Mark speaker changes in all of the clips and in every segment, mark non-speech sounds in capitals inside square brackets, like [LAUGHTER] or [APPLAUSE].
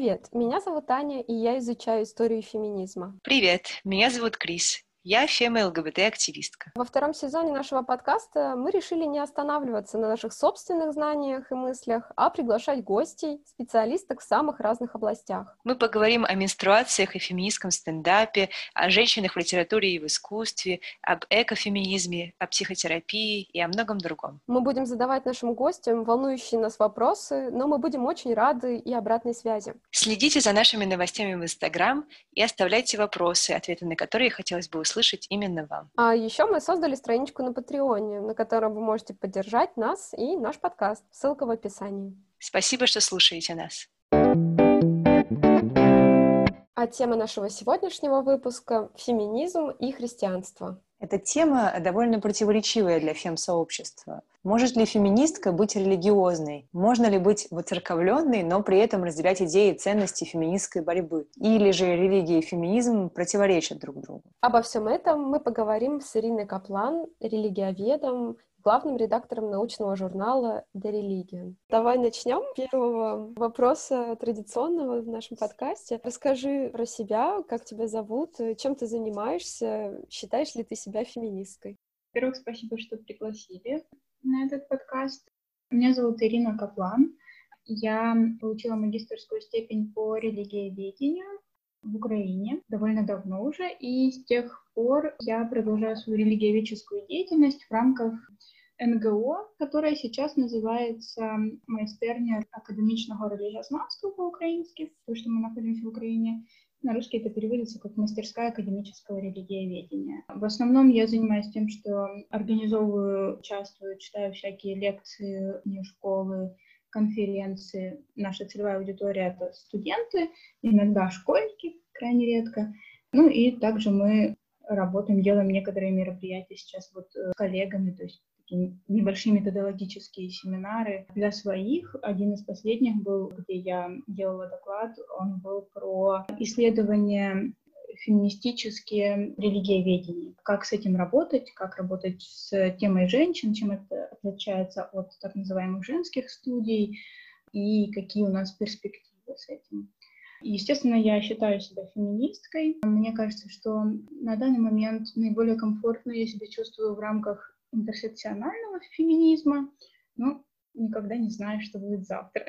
Speaker 1: Привет, меня зовут Аня, и я изучаю историю феминизма.
Speaker 2: Привет, меня зовут Крис. Я фема-ЛГБТ-активистка.
Speaker 1: Во втором сезоне нашего подкаста мы решили не останавливаться на наших собственных знаниях и мыслях, а приглашать гостей, специалисток в самых разных областях.
Speaker 2: Мы поговорим о менструациях и феминистском стендапе, о женщинах в литературе и в искусстве, об экофеминизме, о психотерапии и о многом другом.
Speaker 1: Мы будем задавать нашим гостям волнующие нас вопросы, но мы будем очень рады и обратной связи.
Speaker 2: Следите за нашими новостями в Инстаграм и оставляйте вопросы, ответы на которые хотелось бы услышать услышать именно вам.
Speaker 1: А еще мы создали страничку на Патреоне, на которой вы можете поддержать нас и наш подкаст. Ссылка в описании.
Speaker 2: Спасибо, что слушаете нас.
Speaker 1: А тема нашего сегодняшнего выпуска — феминизм и христианство.
Speaker 3: Эта тема довольно противоречивая для фем-сообщества. Может ли феминистка быть религиозной? Можно ли быть воцерковленной, но при этом разделять идеи и ценности феминистской борьбы? Или же религия и феминизм противоречат друг другу?
Speaker 1: Обо всем этом мы поговорим с Ириной Каплан, религиоведом, главным редактором научного журнала «The Religion». Давай начнем первого вопроса традиционного в нашем подкасте. Расскажи про себя, как тебя зовут, чем ты занимаешься, считаешь ли ты себя феминисткой?
Speaker 4: Во-первых, спасибо, что пригласили на этот подкаст. Меня зовут Ирина Каплан. Я получила магистрскую степень по религиоведению в Украине довольно давно уже, и с тех пор я продолжаю свою религиоведческую деятельность в рамках НГО, которая сейчас называется «Майстерня академичного религиознавства» по-украински, потому что мы находимся в Украине. На русский это переводится как «Мастерская академического религиоведения». В основном я занимаюсь тем, что организовываю, участвую, читаю всякие лекции, школы, конференции. Наша целевая аудитория — это студенты, иногда школьники, крайне редко. Ну и также мы работаем, делаем некоторые мероприятия сейчас вот э, с коллегами, то есть такие небольшие методологические семинары для своих. Один из последних был, где я делала доклад, он был про исследование феминистические религиоведения. Как с этим работать, как работать с темой женщин, чем это отличается от так называемых женских студий и какие у нас перспективы с этим. Естественно, я считаю себя феминисткой. Мне кажется, что на данный момент наиболее комфортно я себя чувствую в рамках интерсекционального феминизма, но никогда не знаю, что будет завтра.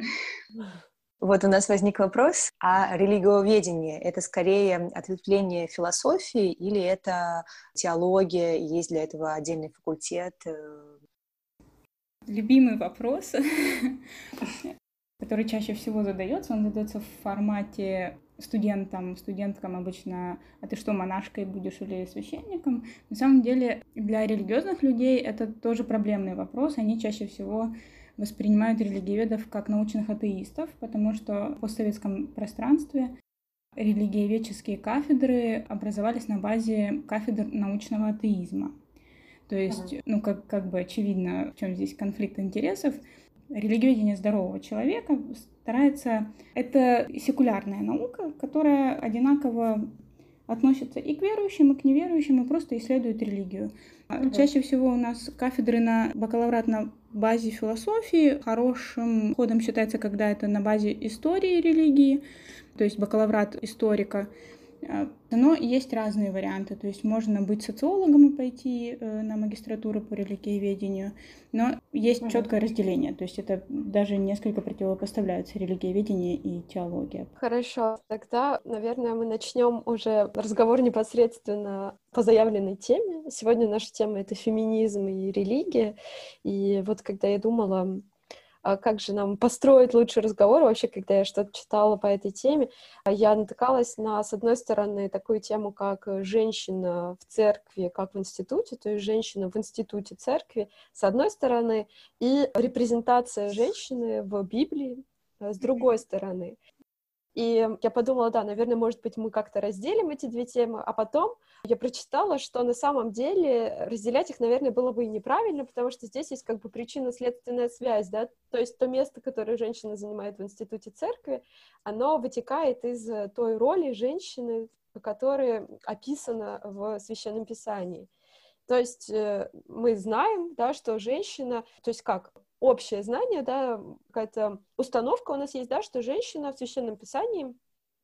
Speaker 4: [LAUGHS]
Speaker 3: Вот у нас возник вопрос, а религиоведение — это скорее ответвление философии или это теология, есть для этого отдельный факультет?
Speaker 5: Любимый вопрос, [LAUGHS] который чаще всего задается, он задается в формате студентам, студенткам обычно, а ты что, монашкой будешь или священником? На самом деле для религиозных людей это тоже проблемный вопрос. Они чаще всего воспринимают религиоведов как научных атеистов, потому что в постсоветском пространстве религиоведческие кафедры образовались на базе кафедр научного атеизма. То есть, ну, как, как бы очевидно, в чем здесь конфликт интересов. Религиоведение здорового человека старается... Это секулярная наука, которая одинаково относится и к верующим, и к неверующим, и просто исследует религию. Mm-hmm. Чаще всего у нас кафедры на бакалаврат на базе философии. Хорошим ходом считается, когда это на базе истории религии, то есть бакалаврат историка. А, но есть разные варианты, то есть можно быть социологом и пойти э, на магистратуру по религиоведению, но есть угу. четкое разделение, то есть это даже несколько противопоставляются религиоведение и теология.
Speaker 1: Хорошо, тогда, наверное, мы начнем уже разговор непосредственно по заявленной теме. Сегодня наша тема — это феминизм и религия, и вот когда я думала как же нам построить лучший разговор. Вообще, когда я что-то читала по этой теме, я натыкалась на, с одной стороны, такую тему, как женщина в церкви, как в институте, то есть женщина в институте церкви, с одной стороны, и репрезентация женщины в Библии, с другой стороны. И я подумала, да, наверное, может быть, мы как-то разделим эти две темы, а потом я прочитала, что на самом деле разделять их, наверное, было бы и неправильно, потому что здесь есть как бы причинно-следственная связь, да, то есть то место, которое женщина занимает в институте церкви, оно вытекает из той роли женщины, которая описана в Священном Писании. То есть э, мы знаем, да, что женщина, то есть как, общее знание, да, какая-то установка у нас есть, да, что женщина в Священном Писании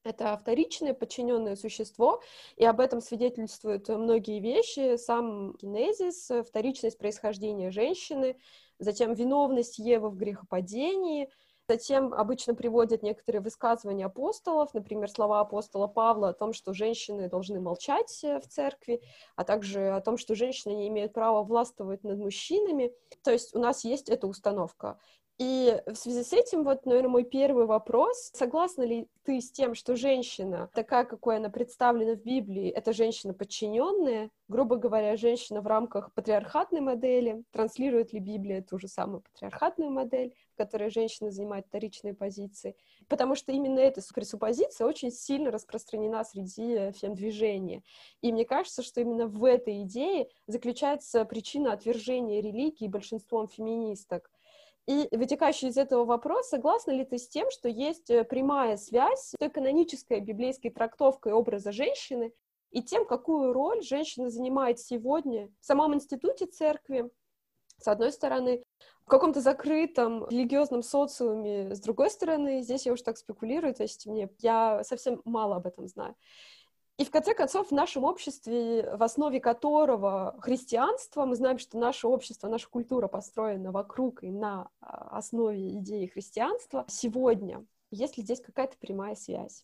Speaker 1: это вторичное подчиненное существо, и об этом свидетельствуют многие вещи, сам генезис, вторичность происхождения женщины, затем виновность Евы в грехопадении, Затем обычно приводят некоторые высказывания апостолов, например, слова апостола Павла о том, что женщины должны молчать э, в церкви, а также о том, что женщины не имеют права властвовать над мужчинами. То есть у нас есть эта установка. И в связи с этим, вот, наверное, мой первый вопрос. Согласна ли ты с тем, что женщина, такая, какой она представлена в Библии, это женщина подчиненная, грубо говоря, женщина в рамках патриархатной модели, транслирует ли Библия ту же самую патриархатную модель, в которой женщина занимает вторичные позиции? Потому что именно эта пресуппозиция очень сильно распространена среди фем-движения. И мне кажется, что именно в этой идее заключается причина отвержения религии большинством феминисток и вытекающий из этого вопрос, согласна ли ты с тем, что есть э, прямая связь с канонической библейской трактовкой образа женщины и тем, какую роль женщина занимает сегодня в самом институте церкви, с одной стороны, в каком-то закрытом религиозном социуме, с другой стороны, здесь я уж так спекулирую, то есть мне, я совсем мало об этом знаю. И в конце концов, в нашем обществе, в основе которого христианство, мы знаем, что наше общество, наша культура построена вокруг и на а, основе идеи христианства, сегодня, есть ли здесь какая-то прямая связь?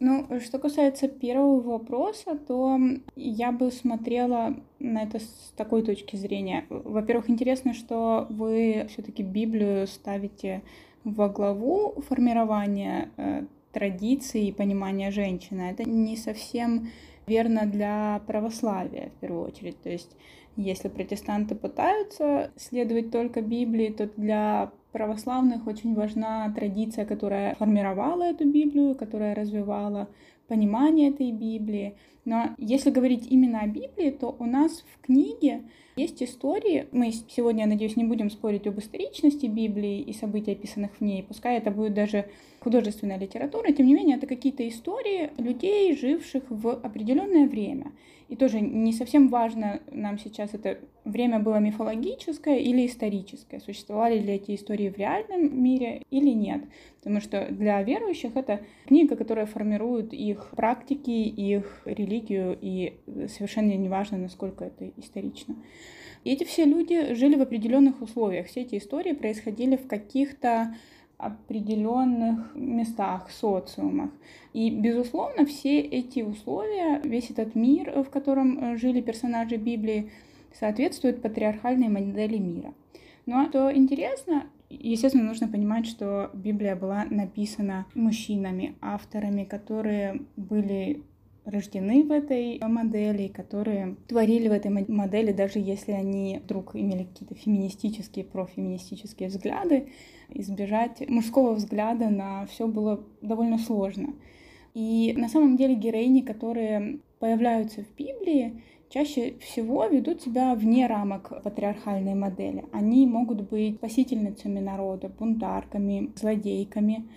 Speaker 5: Ну, что касается первого вопроса, то я бы смотрела на это с такой точки зрения. Во-первых, интересно, что вы все-таки Библию ставите во главу формирования э, традиции и понимания женщины. Это не совсем верно для православия, в первую очередь. То есть, если протестанты пытаются следовать только Библии, то для православных очень важна традиция, которая формировала эту Библию, которая развивала понимание этой Библии. Но если говорить именно о Библии, то у нас в книге есть истории. Мы сегодня, я надеюсь, не будем спорить об историчности Библии и событий, описанных в ней. Пускай это будет даже художественная литература. Тем не менее, это какие-то истории людей, живших в определенное время. И тоже не совсем важно нам сейчас это время было мифологическое или историческое, существовали ли эти истории в реальном мире или нет. Потому что для верующих это книга, которая формирует их практики, их религию, и совершенно не важно, насколько это исторично. И эти все люди жили в определенных условиях. Все эти истории происходили в каких-то определенных местах, социумах. И, безусловно, все эти условия, весь этот мир, в котором э, жили персонажи Библии, соответствуют патриархальной модели мира. Но что интересно, естественно, нужно понимать, что Библия была написана мужчинами, авторами, которые были рождены в этой модели, которые творили в этой модели, даже если они вдруг имели какие-то феминистические, профеминистические взгляды, избежать мужского взгляда на все было довольно сложно. И на самом деле героини, которые появляются в Библии, чаще всего ведут себя вне рамок патриархальной модели. Они могут быть спасительницами народа, бунтарками, злодейками,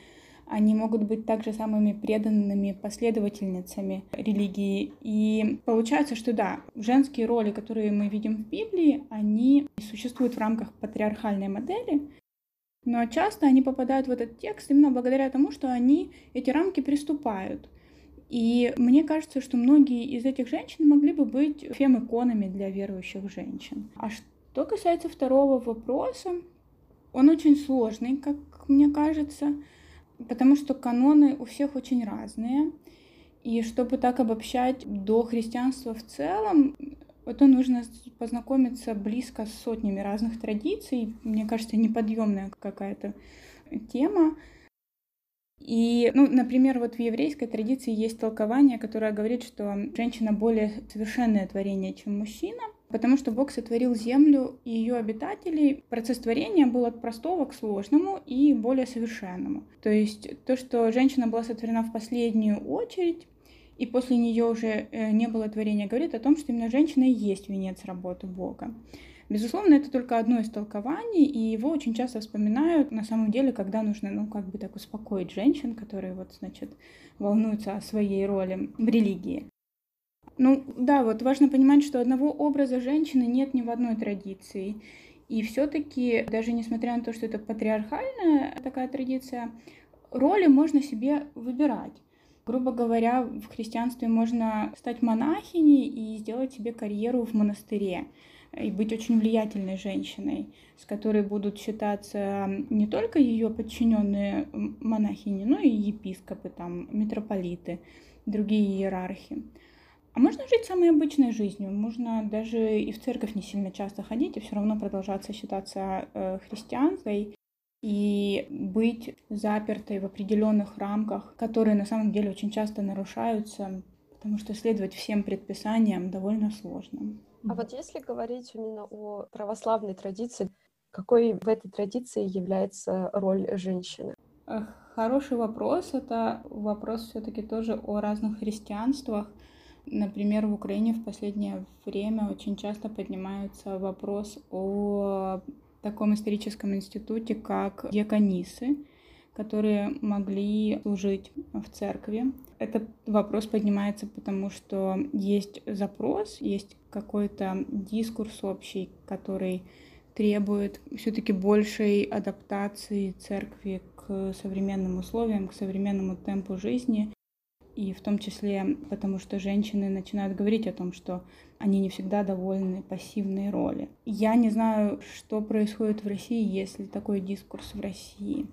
Speaker 5: они могут быть также самыми преданными последовательницами религии. И получается, что да, женские роли, которые мы видим в Библии, они существуют в рамках патриархальной модели, но часто они попадают в этот текст именно благодаря тому, что они эти рамки приступают. И мне кажется, что многие из этих женщин могли бы быть фем-иконами для верующих женщин. А что касается второго вопроса, он очень сложный, как мне кажется потому что каноны у всех очень разные. И чтобы так обобщать до христианства в целом, это нужно познакомиться близко с сотнями разных традиций. Мне кажется, неподъемная какая-то тема. И, ну, например, вот в еврейской традиции есть толкование, которое говорит, что женщина более совершенное творение, чем мужчина — потому что Бог сотворил землю и ее обитателей. Процесс творения был от простого к сложному и более совершенному. То есть то, что женщина была сотворена в последнюю очередь, и после нее уже э, не было творения, говорит о том, что именно женщина и есть венец работы Бога. Безусловно, это только одно из толкований, и его очень часто вспоминают на самом деле, когда нужно, ну, как бы так успокоить женщин, которые вот, значит, волнуются о своей роли в религии. Ну да, вот важно понимать, что одного образа женщины нет ни в одной традиции. И все-таки, даже несмотря на то, что это патриархальная такая традиция, роли можно себе выбирать. Грубо говоря, в христианстве можно стать монахиней и сделать себе карьеру в монастыре и быть очень влиятельной женщиной, с которой будут считаться не только ее подчиненные монахини, но и епископы, там, митрополиты, другие иерархи. А можно жить самой обычной жизнью, можно даже и в церковь не сильно часто ходить, и все равно продолжаться считаться э, христианкой и быть запертой в определенных рамках, которые на самом деле очень часто нарушаются, потому что следовать всем предписаниям довольно сложно.
Speaker 1: А вот если говорить именно о православной традиции, какой в этой традиции является роль женщины?
Speaker 5: Хороший вопрос. Это вопрос все-таки тоже о разных христианствах. Например, в Украине в последнее время очень часто поднимается вопрос о таком историческом институте, как диаконисы, которые могли служить в церкви. Этот вопрос поднимается потому, что есть запрос, есть какой-то дискурс общий, который требует все-таки большей адаптации церкви к современным условиям, к современному темпу жизни. И в том числе потому, что женщины начинают говорить о том, что они не всегда довольны пассивной роли. Я не знаю, что происходит в России, если такой дискурс в России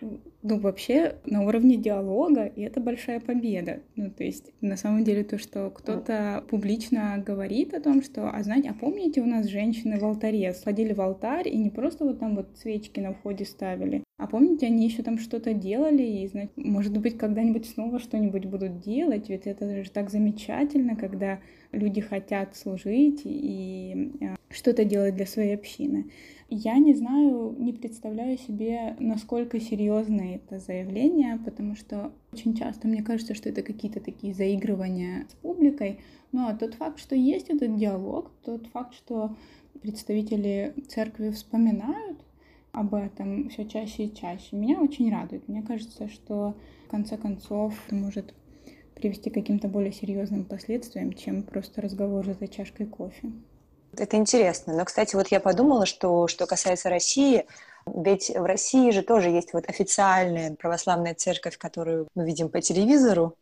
Speaker 5: ну, вообще на уровне диалога, и это большая победа. Ну, то есть, на самом деле, то, что кто-то публично говорит о том, что, а знаете, а помните, у нас женщины в алтаре сходили в алтарь и не просто вот там вот свечки на входе ставили, а помните, они еще там что-то делали, и, знаете, может быть, когда-нибудь снова что-нибудь будут делать, ведь это же так замечательно, когда люди хотят служить и э, что-то делать для своей общины. Я не знаю, не представляю себе, насколько серьезно это заявление, потому что очень часто мне кажется, что это какие-то такие заигрывания с публикой. Но тот факт, что есть этот диалог, тот факт, что представители церкви вспоминают об этом все чаще и чаще, меня очень радует. Мне кажется, что в конце концов это может привести к каким-то более серьезным последствиям, чем просто разговор за чашкой кофе.
Speaker 3: Это интересно. Но, кстати, вот я подумала, что что касается России, ведь в России же тоже есть вот официальная православная церковь, которую мы видим по телевизору,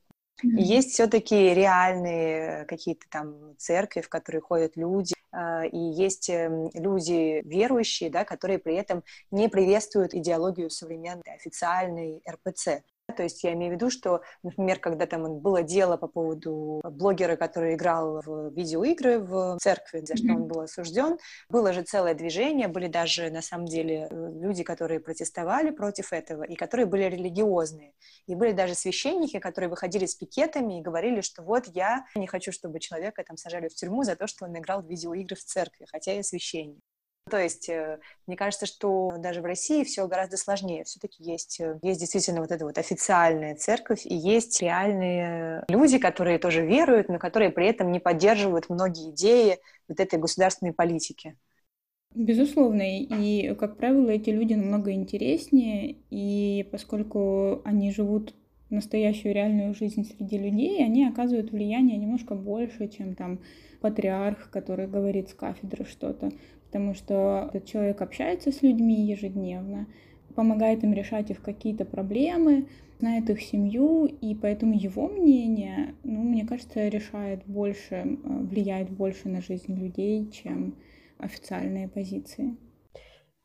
Speaker 3: Mm-hmm. И есть все-таки реальные какие-то там церкви, в которые ходят люди, а, и есть эм, люди верующие, да, которые при этом не приветствуют идеологию современной официальной РПЦ. То есть я имею в виду, что, например, когда там было дело по поводу блогера, который играл в видеоигры в церкви, за что он был осужден, было же целое движение, были даже на самом деле люди, которые протестовали против этого и которые были религиозные. И были даже священники, которые выходили с пикетами и говорили, что вот я не хочу, чтобы человека там сажали в тюрьму за то, что он играл в видеоигры в церкви, хотя я священник. То есть э, мне кажется, что даже в России все гораздо сложнее. Все-таки есть, э, есть действительно вот эта вот официальная церковь, и есть реальные люди, которые тоже веруют, но которые при этом не поддерживают многие идеи вот этой государственной политики.
Speaker 5: Безусловно, и, как правило, эти люди намного интереснее, и поскольку они живут настоящую реальную жизнь среди людей, они оказывают влияние немножко больше, чем там патриарх, который говорит с кафедры что-то потому что этот человек общается с людьми ежедневно, помогает им решать их какие-то проблемы, знает их семью, и поэтому его мнение, ну, мне кажется, решает больше, э, влияет больше на жизнь людей, чем официальные позиции.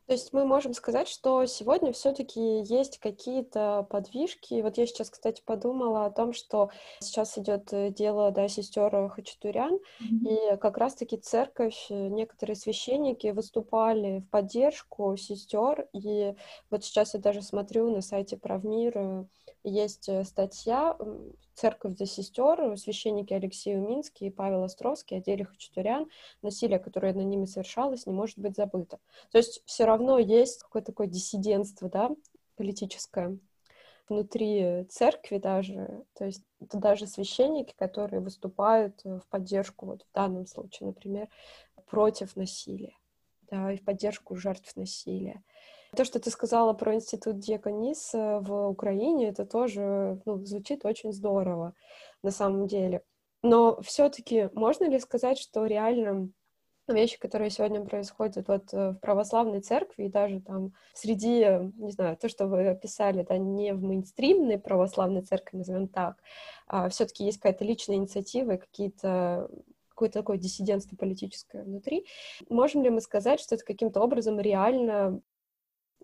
Speaker 1: То есть мы можем сказать, что сегодня все-таки есть какие-то подвижки. Вот я сейчас, кстати, подумала о том, что сейчас идет э, дело да, сестер Хачатурян, mm-hmm. и как раз-таки церковь, э, некоторые священники выступали в поддержку сестер, и вот сейчас я даже смотрю на сайте Правмир, есть э, статья «Церковь за сестер», священники Алексей Уминский и Павел Островский деле Хачатурян, насилие, которое над ними совершалось, не может быть забыто. То есть все равно есть какое-то такое диссидентство, да, политическое внутри церкви даже, то есть это даже священники, которые выступают в поддержку, вот в данном случае, например, против насилия, да, и в поддержку жертв насилия. То, что ты сказала про институт Диаконис в Украине, это тоже ну, звучит очень здорово на самом деле. Но все-таки можно ли сказать, что реально вещи, которые сегодня происходят вот э, в православной церкви и даже там среди, не знаю, то, что вы описали, да, не в мейнстримной православной церкви, назовем так, а все-таки есть какая-то личная инициатива и какие-то какое-то такое диссидентство политическое внутри. Можем ли мы сказать, что это каким-то образом реально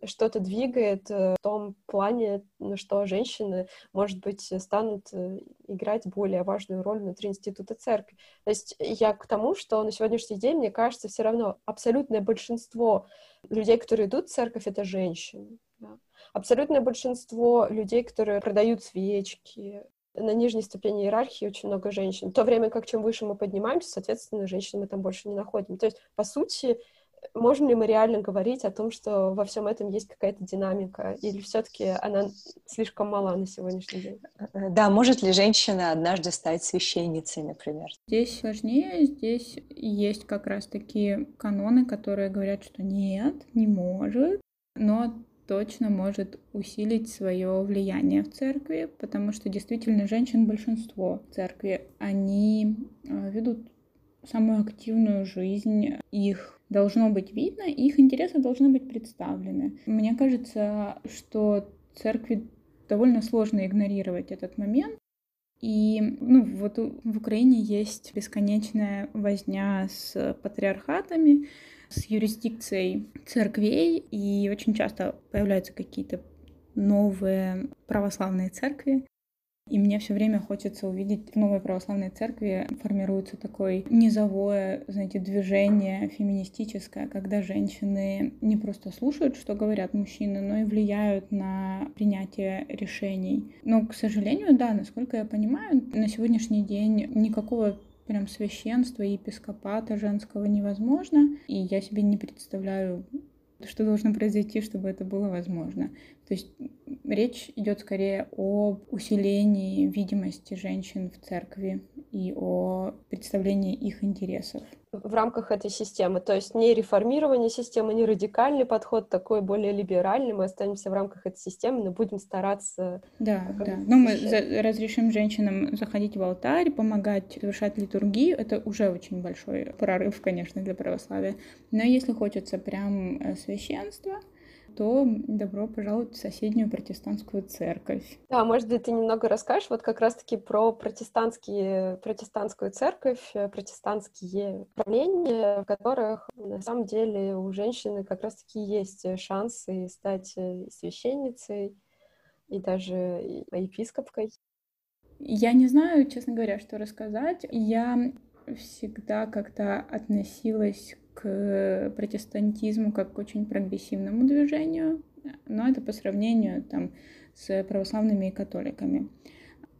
Speaker 1: что-то двигает э, в том плане, что женщины, может быть, станут э, играть более важную роль внутри института церкви. То есть я к тому, что на сегодняшний день, мне кажется, все равно абсолютное большинство людей, которые идут в церковь, это женщины. Да? Абсолютное большинство людей, которые продают свечки, на нижней ступени иерархии очень много женщин. В то время как чем выше мы поднимаемся, соответственно, женщин мы там больше не находим. То есть, по сути, можем ли мы реально говорить о том, что во всем этом есть какая-то динамика, или все-таки она слишком мала на сегодняшний день?
Speaker 3: Э, да, может ли женщина однажды стать священницей, например?
Speaker 5: Здесь сложнее, здесь есть как раз такие каноны, которые говорят, что нет, не может, но точно может усилить свое влияние в церкви, потому что действительно женщин большинство в церкви, они э, ведут самую активную жизнь, их должно быть видно, и их интересы должны быть представлены. Мне кажется, что церкви довольно сложно игнорировать этот момент. И ну, вот в Украине есть бесконечная возня с патриархатами, с юрисдикцией церквей, и очень часто появляются какие-то новые православные церкви, и мне все время хочется увидеть в новой православной церкви формируется такое низовое, знаете, движение феминистическое, когда женщины не просто слушают, что говорят мужчины, но и влияют на принятие решений. Но, к сожалению, да, насколько я понимаю, на сегодняшний день никакого прям священства и епископата женского невозможно. И я себе не представляю, что должно произойти, чтобы это было возможно. То есть речь идет скорее о усилении видимости женщин в церкви и о представлении их интересов.
Speaker 1: В рамках этой системы, то есть не реформирование системы, не радикальный подход, такой более либеральный, мы останемся в рамках этой системы, но будем стараться...
Speaker 5: Да, да. Ну, мы за- разрешим женщинам заходить в алтарь, помогать совершать литургию, это уже очень большой прорыв, конечно, для православия. Но если хочется прям э, священства, то добро пожаловать в соседнюю протестантскую церковь.
Speaker 1: Да, может быть, ты немного расскажешь вот как раз-таки про протестантские, протестантскую церковь, э, протестантские правления, в которых на самом деле у женщины как раз-таки есть шансы стать э, священницей и даже епископкой.
Speaker 5: Я не знаю, честно говоря, что рассказать. Я всегда как-то относилась к протестантизму как к очень прогрессивному движению, но это по сравнению там, с православными и католиками.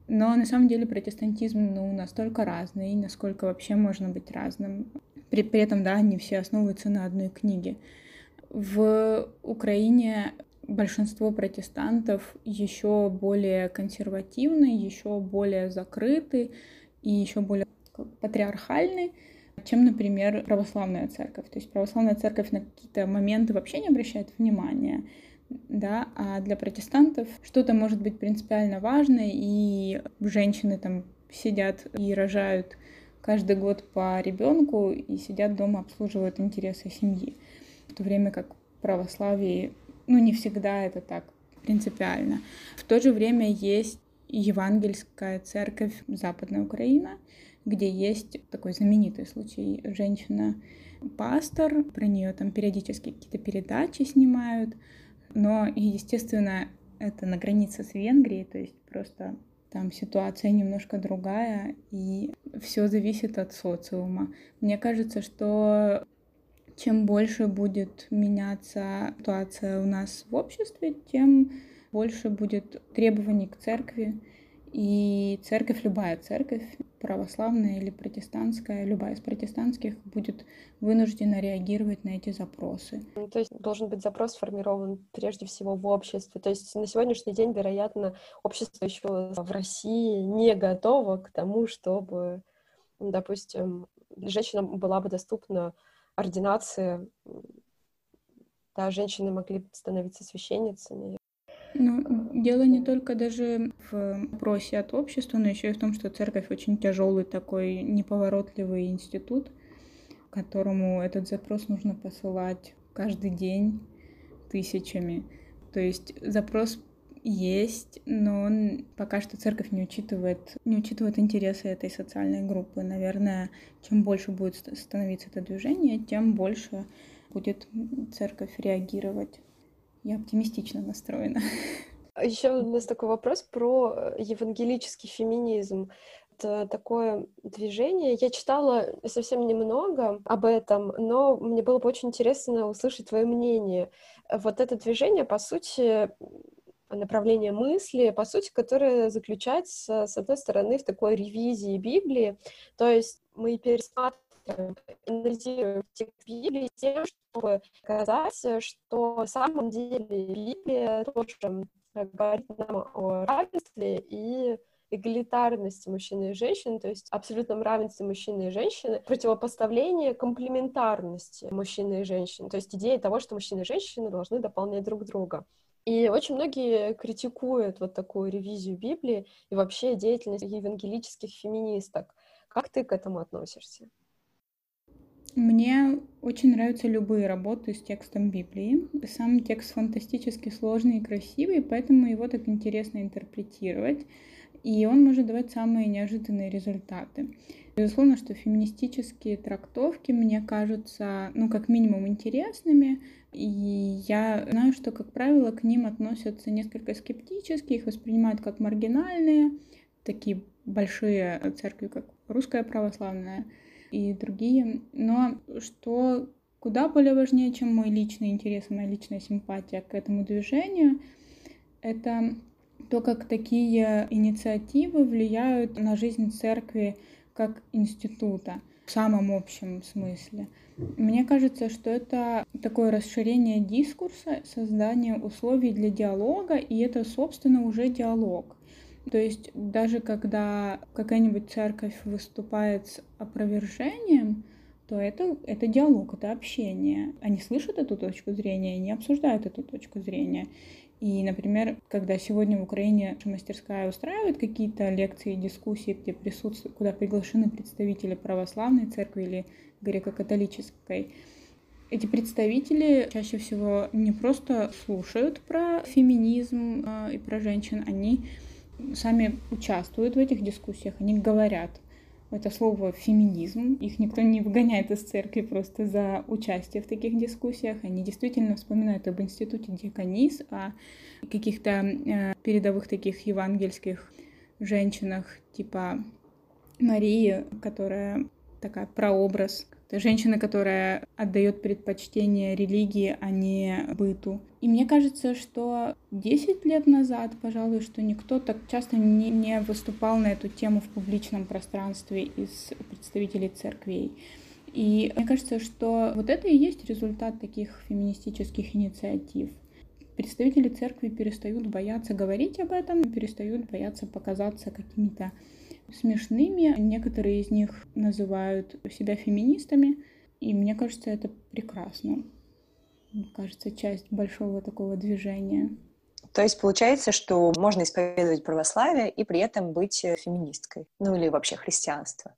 Speaker 5: Но на самом деле протестантизм ну, настолько разный, насколько вообще можно быть разным. При, при этом, да, они все основываются на одной книге. В Украине большинство протестантов еще более консервативны, еще более закрыты и еще более патриархальны чем, например, православная церковь. То есть православная церковь на какие-то моменты вообще не обращает внимания, да, а для протестантов что-то может быть принципиально важное, и женщины там сидят и рожают каждый год по ребенку и сидят дома, обслуживают интересы семьи. В то время как в православии, ну, не всегда это так принципиально. В то же время есть евангельская церковь Западная Украина, где есть такой знаменитый случай. Женщина-пастор, про нее там периодически какие-то передачи снимают, но, естественно, это на границе с Венгрией, то есть просто там ситуация немножко другая, и все зависит от социума. Мне кажется, что чем больше будет меняться ситуация у нас в обществе, тем больше будет требований к церкви, и церковь, любая церковь, православная или протестантская, любая из протестантских будет вынуждена реагировать на эти запросы.
Speaker 1: Ну, то есть должен быть запрос сформирован прежде всего в обществе. То есть на сегодняшний день, вероятно, общество еще в России не готово к тому, чтобы, допустим, женщинам была бы доступна ординация, да, женщины могли становиться священницами,
Speaker 5: ну, дело не только даже в вопросе от общества, но еще и в том, что церковь очень тяжелый такой неповоротливый институт. которому этот запрос нужно посылать каждый день тысячами. То есть запрос есть, но он пока что церковь не учитывает, не учитывает интересы этой социальной группы. Наверное, чем больше будет становиться это движение, тем больше будет церковь реагировать. Я оптимистично настроена.
Speaker 1: Еще у нас такой вопрос про э, евангелический феминизм. Это такое движение. Я читала совсем немного об этом, но мне было бы очень интересно услышать твое мнение. Вот это движение, по сути, направление мысли, по сути, которое заключается, с одной стороны, в такой ревизии Библии, то есть мы пересматриваем, анализируем текст Библии с тем, чтобы показать, что на самом деле Библия тоже говорит нам о равенстве и эгалитарности мужчины и женщины, то есть абсолютном равенстве мужчины и женщины, противопоставление комплементарности мужчины и женщины, то есть идея того, что мужчины и женщины должны дополнять друг друга. И очень многие критикуют вот такую ревизию Библии и вообще деятельность евангелических феминисток. Как ты к этому относишься?
Speaker 5: Мне очень нравятся любые работы с текстом Библии. Сам текст фантастически сложный и красивый, поэтому его так интересно интерпретировать. И он может давать самые неожиданные результаты. Безусловно, что феминистические трактовки мне кажутся, ну, как минимум, интересными. И я знаю, что, как правило, к ним относятся несколько скептически, их воспринимают как маргинальные, такие большие церкви, как русская православная и другие. Но что куда более важнее, чем мой личный интерес моя личная симпатия к этому движению, это то, как такие инициативы влияют на жизнь церкви как института в самом общем смысле. Мне кажется, что это такое расширение дискурса, создание условий для диалога, и это, собственно, уже диалог. То есть даже когда какая-нибудь церковь выступает с опровержением, то это, это диалог, это общение. Они слышат эту точку зрения, они обсуждают эту точку зрения. И, например, когда сегодня в Украине мастерская устраивает какие-то лекции, дискуссии, где присутствуют, куда приглашены представители православной церкви или греко-католической, эти представители чаще всего не просто слушают про феминизм э, и про женщин, они сами участвуют в этих дискуссиях, они говорят это слово феминизм. Их никто не выгоняет из церкви просто за участие в таких дискуссиях. Они действительно вспоминают об институте Диаконис, о каких-то э, передовых таких евангельских женщинах, типа Марии, которая такая прообраз это женщина, которая отдает предпочтение религии, а не быту. И мне кажется, что 10 лет назад, пожалуй, что никто так часто не, не выступал на эту тему в публичном пространстве из представителей церквей. И мне кажется, что вот это и есть результат таких феминистических инициатив. Представители церкви перестают бояться говорить об этом, перестают бояться показаться какими-то смешными. Некоторые из них называют себя феминистами, и мне кажется, это прекрасно. Мне кажется, часть большого такого движения.
Speaker 3: То есть получается, что можно исповедовать православие и при этом быть феминисткой, ну или вообще христианство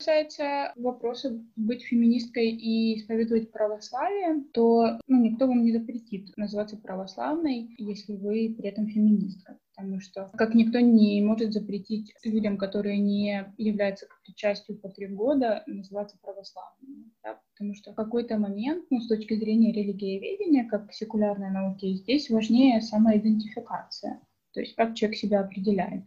Speaker 4: касается вопроса быть феминисткой и исповедовать православие, то ну, никто вам не запретит называться православной, если вы при этом феминистка. Потому что, как никто не может запретить людям, которые не являются частью по три года, называться православными. Да? Потому что в какой-то момент, ну, с точки зрения религиоведения, как секулярной науки, здесь важнее самоидентификация. То есть как человек себя определяет.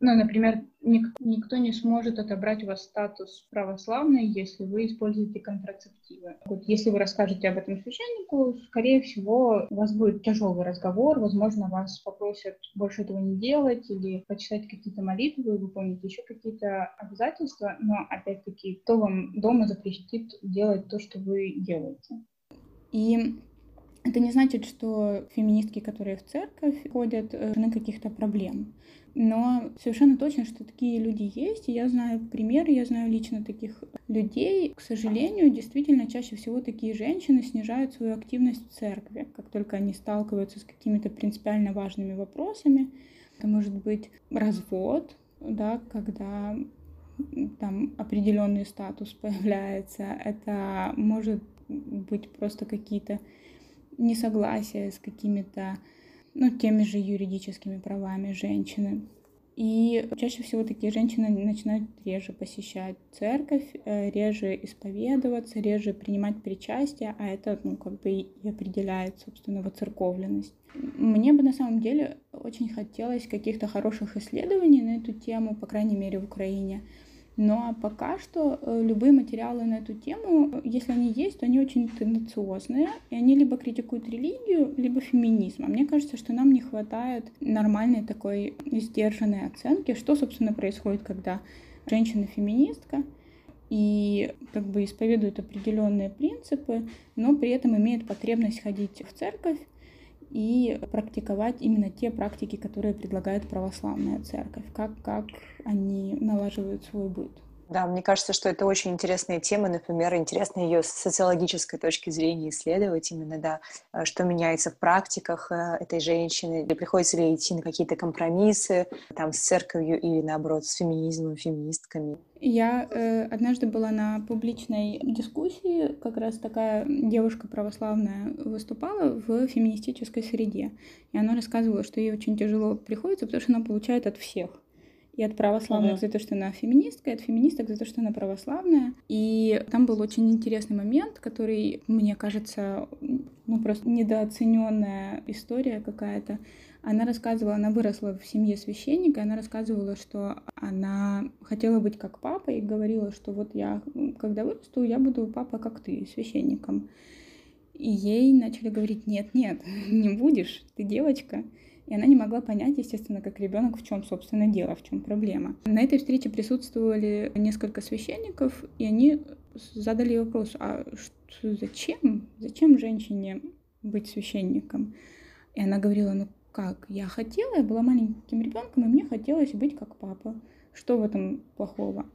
Speaker 4: Ну, например, ник- никто не сможет отобрать у вас статус православный, если вы используете контрацептивы. Вот если вы расскажете об этом священнику, скорее всего, у вас будет тяжелый разговор, возможно, вас попросят больше этого не делать или почитать какие-то молитвы, выполнить еще какие-то обязательства, но, опять-таки, кто вам дома запретит делать то, что вы делаете?
Speaker 5: И это не значит, что феминистки, которые в церковь ходят, лишены каких-то проблем. Но совершенно точно, что такие люди есть. И я знаю примеры, я знаю лично таких людей. К сожалению, действительно, чаще всего такие женщины снижают свою активность в церкви, как только они сталкиваются с какими-то принципиально важными вопросами. Это может быть развод, да, когда там определенный статус появляется, это может быть просто какие-то несогласия с какими-то, ну, теми же юридическими правами женщины. И чаще всего такие женщины начинают реже посещать церковь, э, реже исповедоваться, реже принимать причастие, а это, ну, как бы и определяет, собственно, воцерковленность. Мне бы на самом деле очень хотелось каких-то хороших исследований на эту тему, по крайней мере, в Украине. Но пока что э, любые материалы на эту тему, если они есть, то они очень тенденциозные, и они либо критикуют религию, либо феминизм. А мне кажется, что нам не хватает нормальной такой сдержанной оценки, что, собственно, происходит, когда женщина-феминистка и как бы исповедует определенные принципы, но при этом имеет потребность ходить в церковь, и практиковать именно те практики, которые предлагает православная церковь, как, как они налаживают свой быт.
Speaker 3: Да, мне кажется, что это очень интересная тема. Например, интересно ее с социологической точки зрения исследовать именно, да, э, что меняется в практиках э, этой женщины, или приходится ли идти на какие-то компромиссы там с церковью или, наоборот, с феминизмом, феминистками.
Speaker 5: Я э, однажды была на публичной дискуссии, как раз такая девушка православная выступала в феминистической среде. И она рассказывала, что ей очень тяжело приходится, потому что она получает от всех и от православных за то, что она феминистка, и от феминисток за то, что она православная. И там был очень интересный момент, который, мне кажется, ну просто недооцененная история какая-то. Она рассказывала, она выросла в семье священника, и она рассказывала, что она хотела быть как папа и говорила, что вот я, когда вырасту, я буду папа как ты, священником. И ей начали говорить, нет, нет, [LAUGHS] не будешь, ты девочка. И она не могла понять, естественно, как ребенок, в чем, собственно, дело, в чем проблема. На этой встрече присутствовали несколько священников, и они задали вопрос, а что, зачем? Зачем женщине быть священником? И она говорила, ну как, я хотела, я была маленьким ребенком, и мне хотелось быть как папа. Что в этом плохого?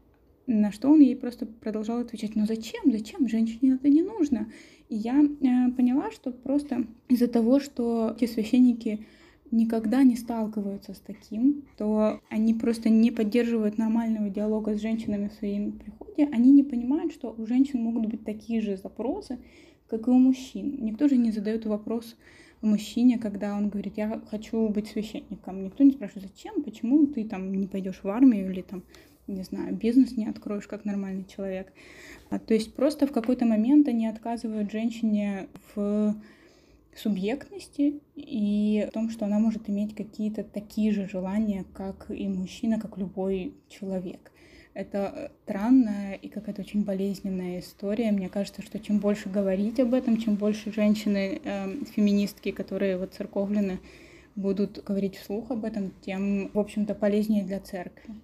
Speaker 5: На что он ей просто продолжал отвечать, ну зачем, зачем, женщине это не нужно. И я э, поняла, что просто из-за того, что эти священники никогда не сталкиваются с таким, то они просто не поддерживают нормального диалога с женщинами в своем приходе, они не понимают, что у женщин могут быть такие же запросы, как и у мужчин. Никто же не задает вопрос мужчине, когда он говорит, я хочу быть священником. Никто не спрашивает, зачем, почему ты там не пойдешь в армию или там, не знаю, бизнес не откроешь как нормальный человек. А, то есть просто в какой-то момент они отказывают женщине в субъектности и в том, что она может иметь какие-то такие же желания, как и мужчина, как любой человек. Это э, странная и какая-то очень болезненная история. Мне кажется, что чем больше говорить об этом, чем больше женщины, э, феминистки, которые вот церковлены, будут говорить вслух об этом, тем, в общем-то, полезнее для церкви.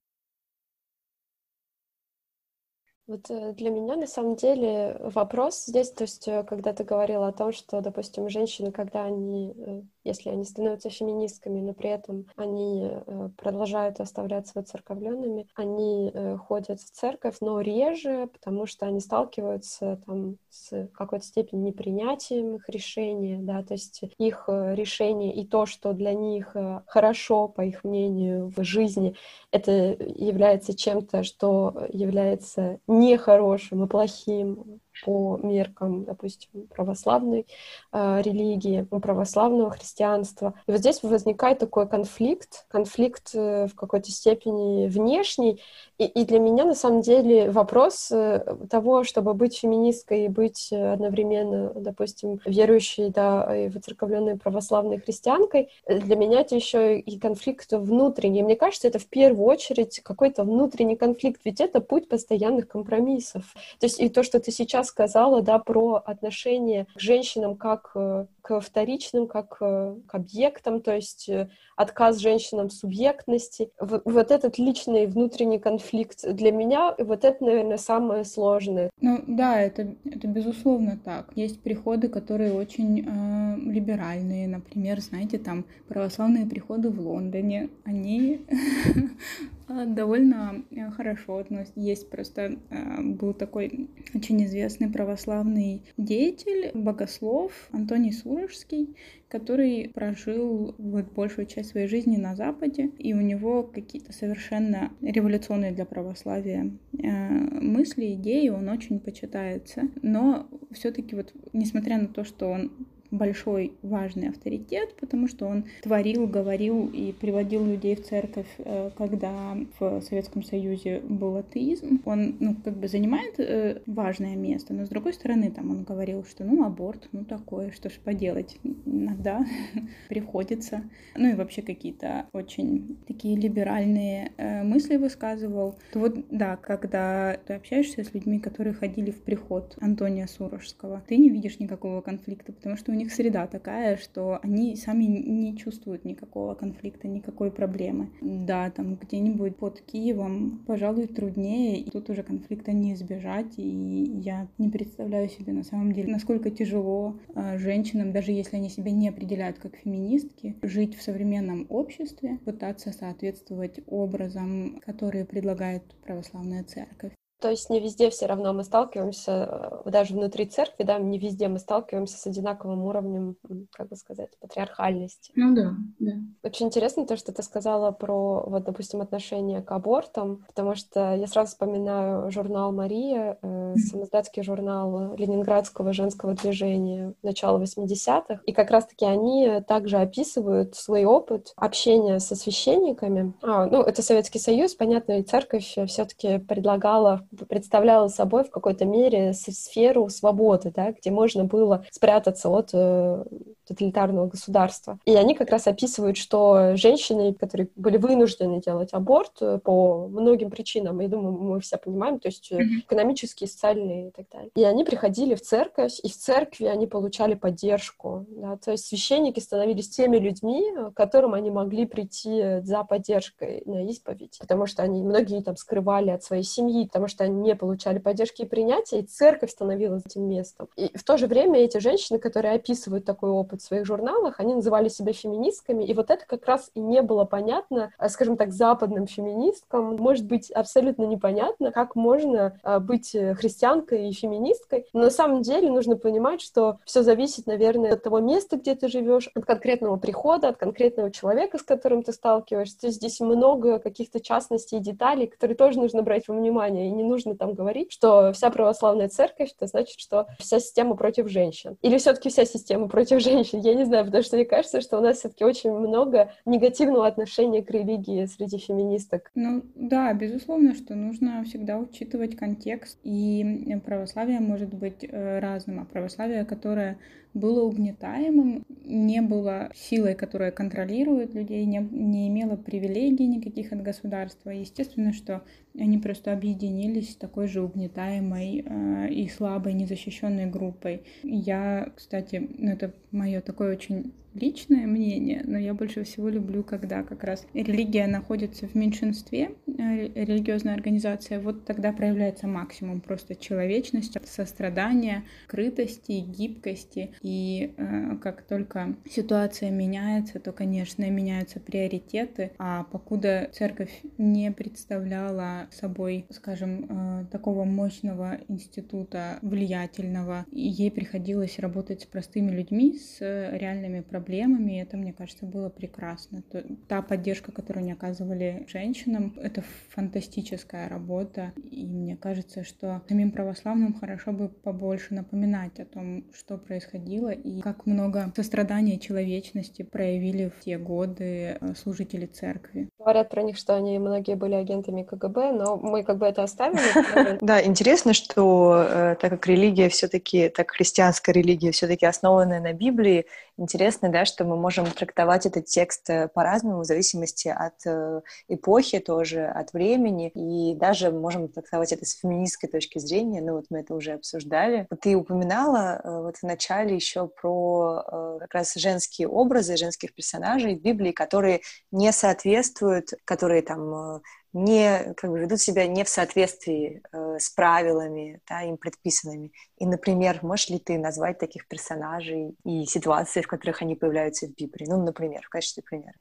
Speaker 1: Вот э, для меня на самом деле вопрос здесь, то есть э, когда ты говорила о том, что, допустим, женщины, когда они, э, если они становятся феминистками, но при этом они продолжают оставляться воцерковленными, они ходят в церковь, но реже, потому что они сталкиваются там с какой-то степенью непринятием их решения, да, то есть их решение и то, что для них хорошо, по их мнению, в жизни, это является чем-то, что является нехорошим и плохим по меркам, допустим, православной э, религии, православного христианства. И вот здесь возникает такой конфликт, конфликт э, в какой-то степени внешний. И, и для меня, на самом деле, вопрос э, того, чтобы быть феминисткой и быть одновременно, допустим, верующей, да, и воцерковленной православной христианкой, для меня это еще и конфликт внутренний. Мне кажется, это в первую очередь какой-то внутренний конфликт, ведь это путь постоянных компромиссов. То есть и то, что ты сейчас сказала, да, про отношение к женщинам как э, к вторичным, как э, к объектам, то есть э, отказ женщинам субъектности. Вот этот личный внутренний конфликт для меня, вот это, наверное, самое сложное.
Speaker 5: Ну да, это, это безусловно так. Есть приходы, которые очень э, либеральные, например, знаете, там православные приходы в Лондоне, они [LAUGHS] довольно э, хорошо относится. Есть просто э, был такой очень известный православный деятель, богослов Антоний Сурожский, который прожил вот большую часть своей жизни на Западе, и у него какие-то совершенно революционные для православия э, мысли, идеи, он очень почитается. Но все-таки вот, несмотря на то, что он большой важный авторитет, потому что он творил, говорил и приводил людей в церковь, э, когда в Советском Союзе был атеизм. Он, ну, как бы занимает э, важное место, но с другой стороны, там он говорил, что, ну, аборт, ну, такое, что ж поделать, иногда [LAUGHS] приходится. Ну, и вообще какие-то очень такие либеральные э, мысли высказывал. То вот, да, когда ты общаешься с людьми, которые ходили в приход Антония Сурожского, ты не видишь никакого конфликта, потому что у них среда такая, что они сами не чувствуют никакого конфликта, никакой проблемы. Да, там где-нибудь под Киевом, пожалуй, труднее, и тут уже конфликта не избежать, и я не представляю себе на самом деле, насколько тяжело э, женщинам, даже если они себя не определяют как феминистки, жить в современном обществе, пытаться соответствовать образам, которые предлагает православная церковь.
Speaker 1: То есть не везде все равно мы сталкиваемся, э, даже внутри церкви, да, не везде мы сталкиваемся с одинаковым уровнем, как бы сказать, патриархальности.
Speaker 4: Ну да, да.
Speaker 1: Очень интересно то, что ты сказала про, вот, допустим, отношение к абортам, потому что я сразу вспоминаю журнал «Мария», э, самоздатский журнал Ленинградского женского движения начала 80-х, и как раз-таки они также описывают свой опыт общения со священниками. А, ну, это Советский Союз, понятно, и церковь все таки предлагала представляла собой в какой-то мере сферу свободы, да, где можно было спрятаться от э, тоталитарного государства. И они как раз описывают, что женщины, которые были вынуждены делать аборт э, по многим причинам, я думаю, мы все понимаем, то есть mm-hmm. экономические, социальные и так далее. И они приходили в церковь, и в церкви они получали поддержку. Да, то есть священники становились теми людьми, к которым они могли прийти за поддержкой на исповедь, потому что они многие там скрывали от своей семьи, потому что они не получали поддержки и принятия, и церковь становилась этим местом. И в то же время эти женщины, которые описывают такой опыт, в своих журналах, они называли себя феминистками, и вот это как раз и не было понятно, а, скажем так, западным феминисткам. Может быть абсолютно непонятно, как можно а, быть христианкой и феминисткой. Но на самом деле нужно понимать, что все зависит, наверное, от того места, где ты живешь, от конкретного прихода, от конкретного человека, с которым ты сталкиваешься. Здесь много каких-то частностей и деталей, которые тоже нужно брать во внимание. И не нужно там говорить, что вся православная церковь, это значит, что вся система против женщин. Или все-таки вся система против [LAUGHS] женщин. Я не знаю, потому что мне кажется, что у нас все-таки очень много негативного отношения к религии среди феминисток.
Speaker 5: Ну да, безусловно, что нужно всегда учитывать контекст. И православие может быть э, разным, а православие, которое было угнетаемым, не было силой, которая контролирует людей, не, не имело привилегий никаких от государства. Естественно, что они просто объединились с такой же угнетаемой э, и слабой, незащищенной группой. Я, кстати, ну, это мое такое очень личное мнение, но я больше всего люблю, когда как раз религия находится в меньшинстве, э, религиозная организация, вот тогда проявляется максимум просто человечности, сострадания, крытости, гибкости. И э, как только ситуация меняется, то, конечно, меняются приоритеты, а покуда церковь не представляла собой, скажем, э, такого мощного института, влиятельного, ей приходилось работать с простыми людьми, с реальными проблемами, проблемами, и это, мне кажется, было прекрасно. Та поддержка, которую они оказывали женщинам, это фантастическая работа, и мне кажется, что самим православным хорошо бы побольше напоминать о том, что происходило, и как много сострадания человечности проявили в те годы э, служители церкви.
Speaker 1: Говорят про них, что они многие были агентами КГБ, но мы как бы это оставили. [LAUGHS]
Speaker 3: Да, интересно, что э, так как религия все-таки, так христианская религия все-таки основанная на Библии, интересно, да, что мы можем трактовать этот текст э, по-разному в зависимости от э, эпохи тоже, от времени, и даже можем трактовать это с феминистской точки зрения, ну вот мы это уже обсуждали. Ты упоминала э, вот в начале еще про как раз женские образы, женских персонажей в Библии, которые не соответствуют, которые там не как бы ведут себя не в соответствии э, с правилами, да, им предписанными. И, например, можешь ли ты назвать таких персонажей и ситуации, в которых они появляются в Библии? Ну, например, в качестве примера.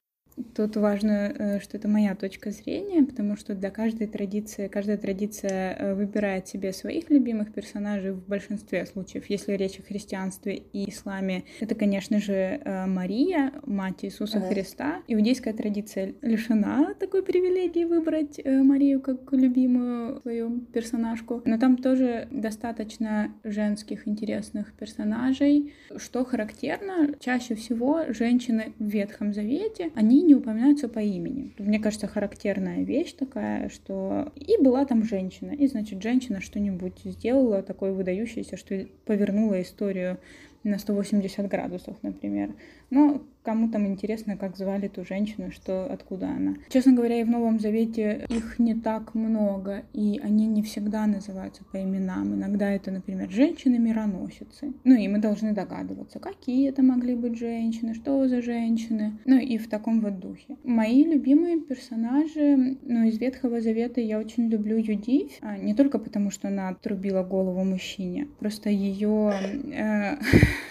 Speaker 5: Тут важно, э, что это моя точка зрения, потому что для каждой традиции, каждая традиция э, выбирает себе своих любимых персонажей в большинстве случаев. Если речь о христианстве и исламе, это, конечно же, э, Мария, мать Иисуса ага. Христа. Иудейская традиция лишена такой привилегии выбрать Марию как любимую свою персонажку. Но там тоже достаточно женских интересных персонажей. Что характерно, чаще всего женщины в Ветхом Завете, они не упоминаются по имени. Мне кажется, характерная вещь такая, что и была там женщина, и, значит, женщина что-нибудь сделала такое выдающееся, что повернула историю на 180 градусов, например. Но кому там интересно, как звали ту женщину, что откуда она. Честно говоря, и в Новом Завете их не так много, и они не всегда называются по именам. Иногда это, например, женщины-мироносицы. Ну и мы должны догадываться, какие это могли быть женщины, что за женщины. Ну и в таком вот духе. Мои любимые персонажи, ну из Ветхого Завета я очень люблю Юдивь, а не только потому, что она отрубила голову мужчине, просто ее... Э,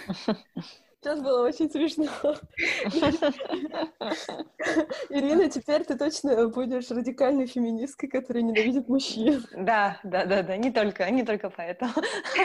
Speaker 5: [LAUGHS]
Speaker 1: Сейчас было очень смешно. [LAUGHS] Ирина, теперь ты точно будешь радикальной феминисткой, которая ненавидит мужчин.
Speaker 3: Да, да, да, да, не только, не только поэтому.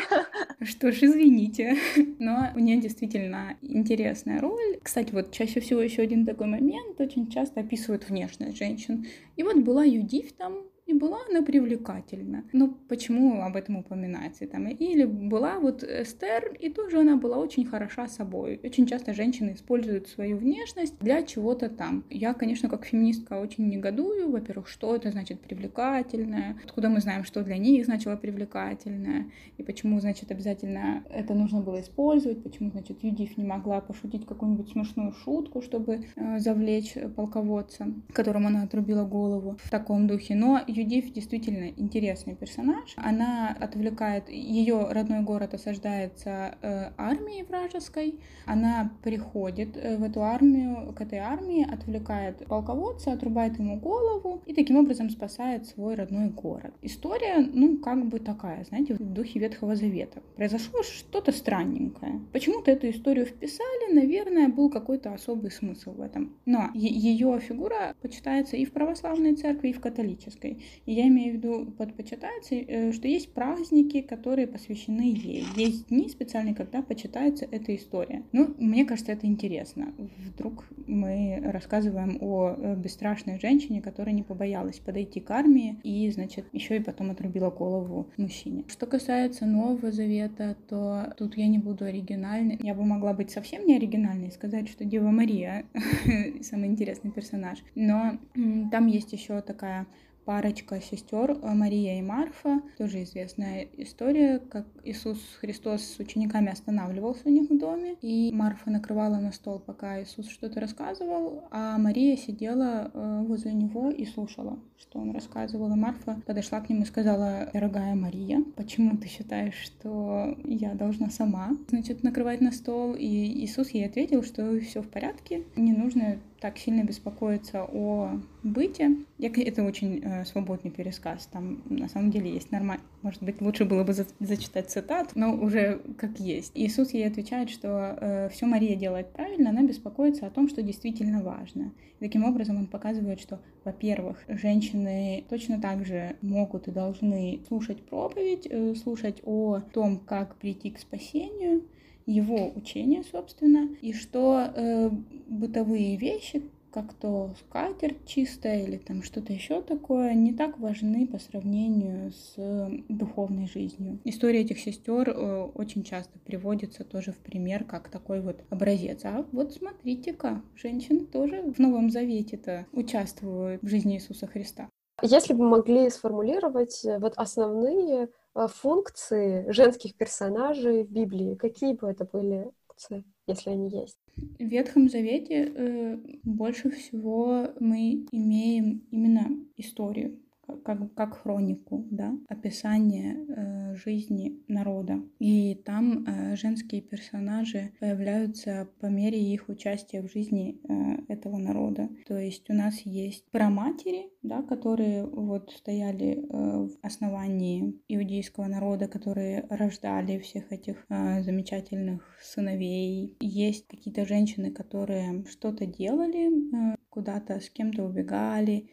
Speaker 3: [LAUGHS]
Speaker 5: Что ж, извините. Но у нее действительно интересная роль. Кстати, вот чаще всего еще один такой момент. Очень часто описывают внешность женщин. И вот была Юдив там, и была она привлекательна. Ну, почему об этом упоминается там? Или была вот Эстер, и тоже она была очень хороша собой. Очень часто женщины используют свою внешность для чего-то там. Я, конечно, как феминистка очень негодую. Во-первых, что это значит привлекательное? Откуда мы знаем, что для них значило привлекательное? И почему, значит, обязательно это нужно было использовать? Почему, значит, Юдив не могла пошутить какую-нибудь смешную шутку, чтобы э, завлечь полководца, которому она отрубила голову в таком духе? Но Юдив действительно интересный персонаж. Она отвлекает, ее родной город осаждается э, армией вражеской. Она приходит э, в эту армию, к этой армии, отвлекает полководца, отрубает ему голову и таким образом спасает свой родной город. История, ну, как бы такая, знаете, в духе Ветхого Завета. Произошло что-то странненькое. Почему-то эту историю вписали, наверное, был какой-то особый смысл в этом. Но ее фигура почитается и в православной церкви, и в католической. И я имею в виду под почитается, э, что есть праздники, которые посвящены ей. Есть дни специальные, когда почитается эта история. Ну, мне кажется, это интересно. Вдруг мы рассказываем о э, бесстрашной женщине, которая не побоялась подойти к армии и, значит, еще и потом отрубила голову мужчине. Что касается Нового Завета, то тут я не буду оригинальной. Я бы могла быть совсем не оригинальной и сказать, что Дева Мария [LAUGHS] самый интересный персонаж. Но там есть еще такая парочка сестер э, Мария и Марфа. Тоже известная история, как Иисус Христос с учениками останавливался у них в доме, и Марфа накрывала на стол, пока Иисус что-то рассказывал, а Мария сидела э, возле него и слушала, что он рассказывал. И Марфа подошла к нему и сказала, дорогая Мария, почему ты считаешь, что я должна сама, значит, накрывать на стол? И Иисус ей ответил, что все в порядке, не нужно так сильно беспокоиться о быте. Я, это очень э, свободный пересказ. Там на самом деле есть нормально. Может быть, лучше было бы за, зачитать цитат, но уже как есть. Иисус ей отвечает, что э, все Мария делает правильно, она беспокоится о том, что действительно важно. И таким образом он показывает, что, во-первых, женщины точно так же могут и должны слушать проповедь, э, слушать о том, как прийти к спасению, его учение, собственно, и что э, бытовые вещи, как то скатерть чистая или там что-то еще такое, не так важны по сравнению с духовной жизнью. История этих сестер э, очень часто приводится тоже в пример как такой вот образец. А вот смотрите-ка, женщины тоже в Новом Завете-то участвуют в жизни Иисуса Христа.
Speaker 1: Если бы могли сформулировать э, вот основные э, функции женских персонажей в Библии, какие бы это были функции, если они есть?
Speaker 5: В Ветхом Завете э, больше всего мы имеем именно историю как, как хронику, да, описание э, жизни народа. И там э, женские персонажи появляются по мере их участия в жизни э, этого народа. То есть у нас есть праматери, да, которые вот стояли э, в основании иудейского народа, которые рождали всех этих э, замечательных сыновей. Есть какие-то женщины, которые что-то делали, э, куда-то с кем-то убегали,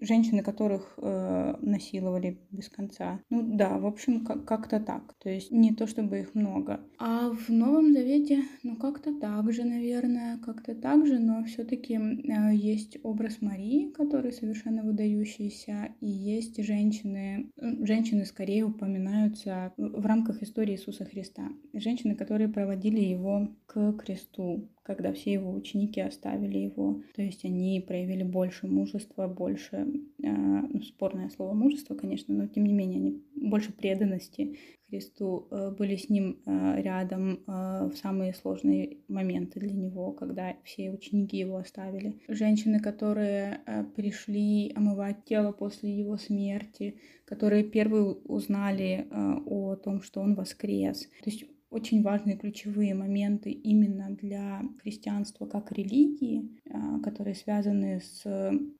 Speaker 5: женщины, которых э, насиловали без конца. Ну да, в общем, как- как-то так. То есть не то, чтобы их много. А в Новом Завете, ну как-то так же, наверное, как-то так же, но все-таки э, есть образ Марии, который совершенно выдающийся, и есть женщины, женщины скорее упоминаются в рамках истории Иисуса Христа. Женщины, которые проводили его к кресту, когда все его ученики оставили его. То есть они проявили больше мужества, больше, э, ну, спорное слово мужество, конечно, но тем не менее они больше преданности Христу, э, были с ним э, рядом э, в самые сложные моменты для него, когда все ученики его оставили. Женщины, которые пришли омывать тело после его смерти, которые первые узнали о том, что он воскрес. То есть очень важные ключевые моменты именно для христианства как религии, а, которые связаны с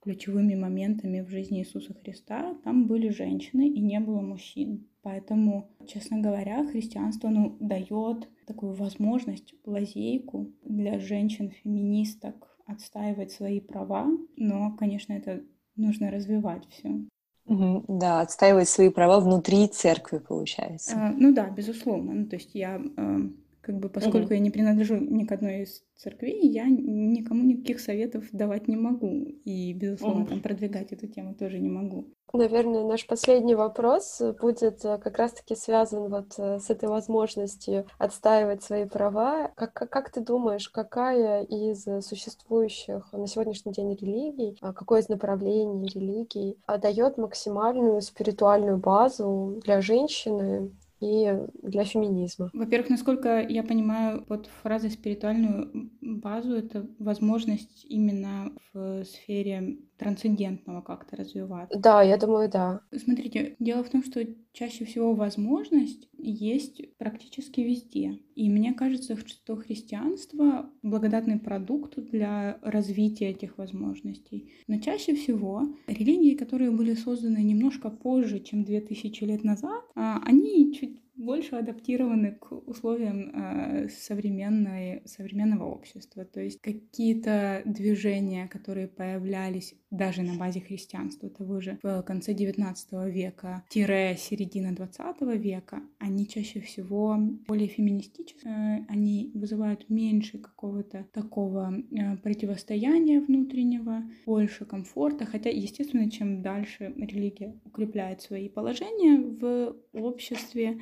Speaker 5: ключевыми моментами в жизни Иисуса Христа, там были женщины и не было мужчин. Поэтому, честно говоря, христианство ну, дает такую возможность, лазейку для женщин-феминисток отстаивать свои права, но, конечно, это нужно развивать все.
Speaker 3: Да, отстаивать свои права внутри церкви, получается.
Speaker 5: А, ну да, безусловно. Ну, то есть я, э, как бы, поскольку угу. я не принадлежу ни к одной из церквей, я никому никаких советов давать не могу. И, безусловно, угу. там продвигать эту тему тоже не могу.
Speaker 1: Наверное, наш последний вопрос будет э, как раз-таки связан вот э, с этой возможностью отстаивать свои права. Как, как, как ты думаешь, какая из существующих на сегодняшний день религий, а какое из направлений религий дает максимальную спиритуальную базу для женщины и для феминизма.
Speaker 5: Во-первых, насколько я понимаю, под фразой спиритуальную базу это возможность именно в сфере трансцендентного как-то развиваться.
Speaker 1: Да, я думаю, да.
Speaker 5: Смотрите, дело в том, что чаще всего возможность есть практически везде. И мне кажется, что христианство — благодатный продукт для развития этих возможностей. Но чаще всего религии, которые были созданы немножко позже, чем 2000 лет назад, а, они чуть больше адаптированы к условиям э, современной, современного общества. То есть какие-то движения, которые появлялись даже на базе христианства того же в конце XIX века, тире середина XX века, они чаще всего более феминистические, они вызывают меньше какого-то такого э, противостояния внутреннего, больше комфорта, хотя, естественно, чем дальше религия укрепляет свои положения в обществе,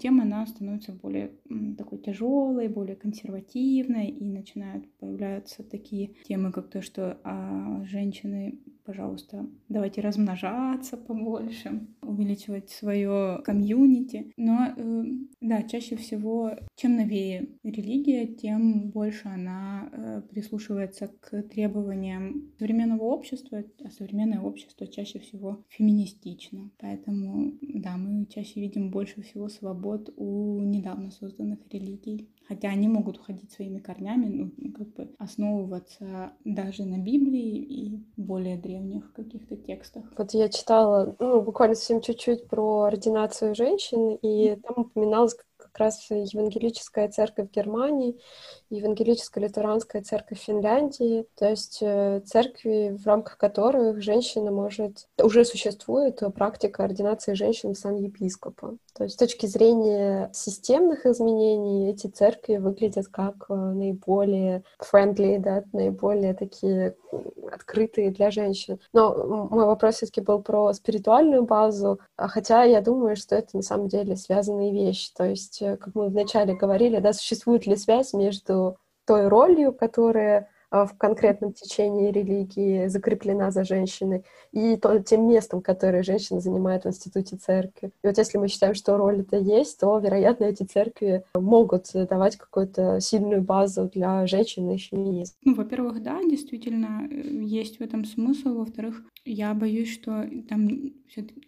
Speaker 5: тем она становится более такой тяжелой, более консервативной, и начинают появляться такие темы, как то, что а, женщины пожалуйста, давайте размножаться побольше, увеличивать свое комьюнити. Но э, да, чаще всего, чем новее религия, тем больше она э, прислушивается к требованиям современного общества, а современное общество чаще всего феминистично. Поэтому, да, мы чаще видим больше всего свобод у недавно созданных религий хотя они могут уходить своими корнями, ну, как бы основываться даже на Библии и более древних каких-то текстах.
Speaker 1: Вот я читала, ну, буквально совсем чуть-чуть про ординацию женщин, и там упоминалось как раз Евангелическая церковь Германии, Евангелическая лютеранская церковь Финляндии, то есть э, церкви, в рамках которых женщина может... Уже существует практика ординации женщин в сан епископа. То есть с точки зрения системных изменений эти церкви выглядят как э, наиболее friendly, да, наиболее такие открытые для женщин. Но мой вопрос все-таки был про спиритуальную базу, а хотя я думаю, что это на самом деле связанные вещи. То есть, э, как мы вначале говорили, да, существует ли связь между той ролью, которая в конкретном течении религии закреплена за женщиной, и то, тем местом, которое женщина занимает в институте церкви. И вот если мы считаем, что роль это есть, то, вероятно, эти церкви могут давать какую-то сильную базу для женщин и феминизма.
Speaker 5: Ну, во-первых, да, действительно, э, есть в этом смысл. Во-вторых, я боюсь, что там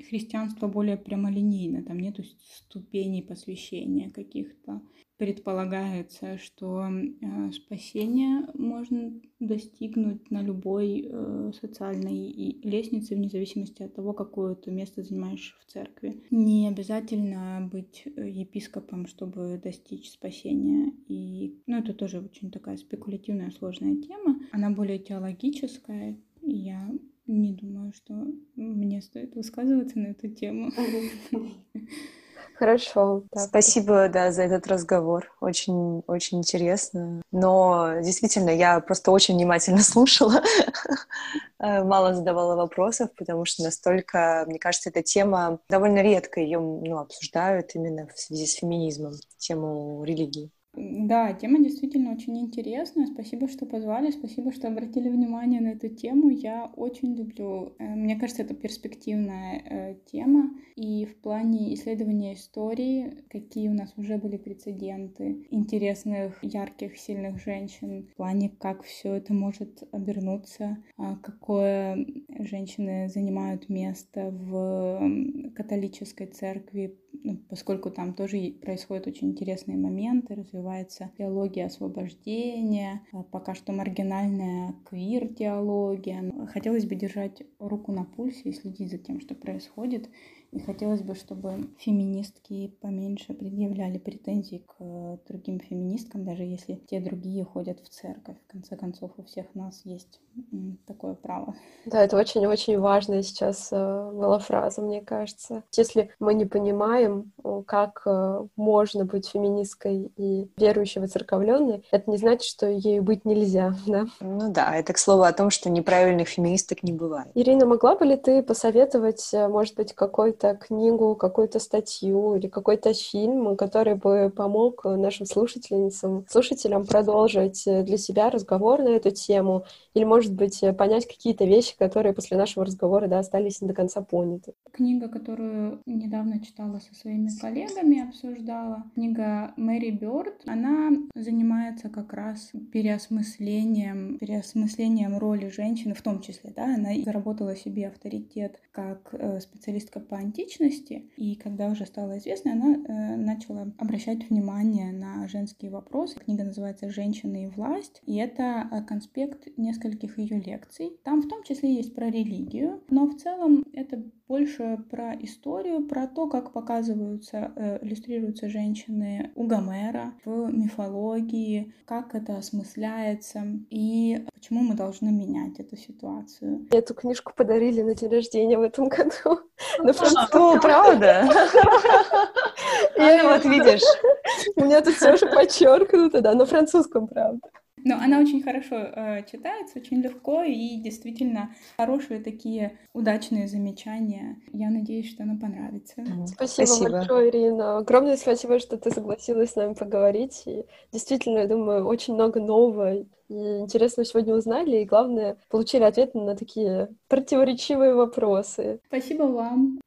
Speaker 5: христианство более прямолинейно, там нету ступеней посвящения каких-то. Предполагается, что э, спасение можно достигнуть на любой э, социальной лестнице, вне зависимости от того, какое ты место занимаешь в церкви. Не обязательно быть э, епископом, чтобы достичь спасения. И, ну, это тоже очень такая спекулятивная, сложная тема. Она более теологическая. И я не думаю, что мне стоит высказываться на эту тему.
Speaker 1: Хорошо.
Speaker 3: Так. Спасибо, да, за этот разговор. Очень, очень интересно. Но действительно, я просто очень внимательно [LAUGHS] слушала, э, мало задавала вопросов, потому что настолько, мне кажется, эта тема довольно редко ее ну, обсуждают именно в связи с феминизмом, тему религии.
Speaker 5: Да, тема действительно очень интересная. Спасибо, что позвали, спасибо, что обратили внимание на эту тему. Я очень люблю. Э, мне кажется, это перспективная э, тема. И в плане исследования истории, какие у нас уже были прецеденты интересных, ярких, сильных женщин, в плане, как все это может обернуться, а какое женщины занимают место в католической церкви, поскольку там тоже происходят очень интересные моменты, развивается теология освобождения, а пока что маргинальная квир-теология. Хотелось бы держать руку на пульсе и следить за тем, что происходит, и хотелось бы, чтобы феминистки поменьше предъявляли претензий к э, другим феминисткам, даже если те другие ходят в церковь. В конце концов, у всех нас есть такое право.
Speaker 1: Да, это очень-очень важная сейчас э, была фраза, мне кажется. Если мы не понимаем, как э, можно быть феминисткой и верующей воцерковленной, это не значит, что ей быть нельзя, [LAUGHS] да?
Speaker 3: Ну да, это к слову о том, что неправильных феминисток не бывает.
Speaker 1: Ирина, могла бы ли ты посоветовать, может быть, какой-то какую-то книгу, какую-то статью или какой-то фильм, который бы помог нашим слушательницам, слушателям продолжить для себя разговор на эту тему, или, может быть, понять какие-то вещи, которые после нашего разговора да, остались не до конца поняты.
Speaker 5: Книга, которую недавно читала со своими коллегами, обсуждала, книга Мэри Бёрд, она занимается как раз переосмыслением, переосмыслением роли женщины, в том числе, да, она заработала себе авторитет как э, специалистка по античности, и когда уже стало известно, она э, начала обращать внимание на женские вопросы. Книга называется «Женщины и власть», и это э, конспект нескольких ее лекций. Там в том числе есть про религию, но в целом это больше про историю, про то, как показываются, э, иллюстрируются женщины у Гомера в мифологии, как это осмысляется и почему мы должны менять эту ситуацию.
Speaker 1: Эту книжку подарили на день рождения в этом году.
Speaker 3: На французском, правда?
Speaker 1: Я вот видишь. [LAUGHS] У меня тут все же подчеркнуто, да, на французском, правда.
Speaker 5: Но она очень хорошо э, читается, очень легко и действительно хорошие такие удачные замечания. Я надеюсь, что она понравится.
Speaker 1: Спасибо, спасибо. большое, Ирина. Огромное спасибо, что ты согласилась с нами поговорить. И действительно, я думаю, очень много нового и интересного сегодня узнали, и главное, получили ответы на такие противоречивые вопросы.
Speaker 5: Спасибо вам.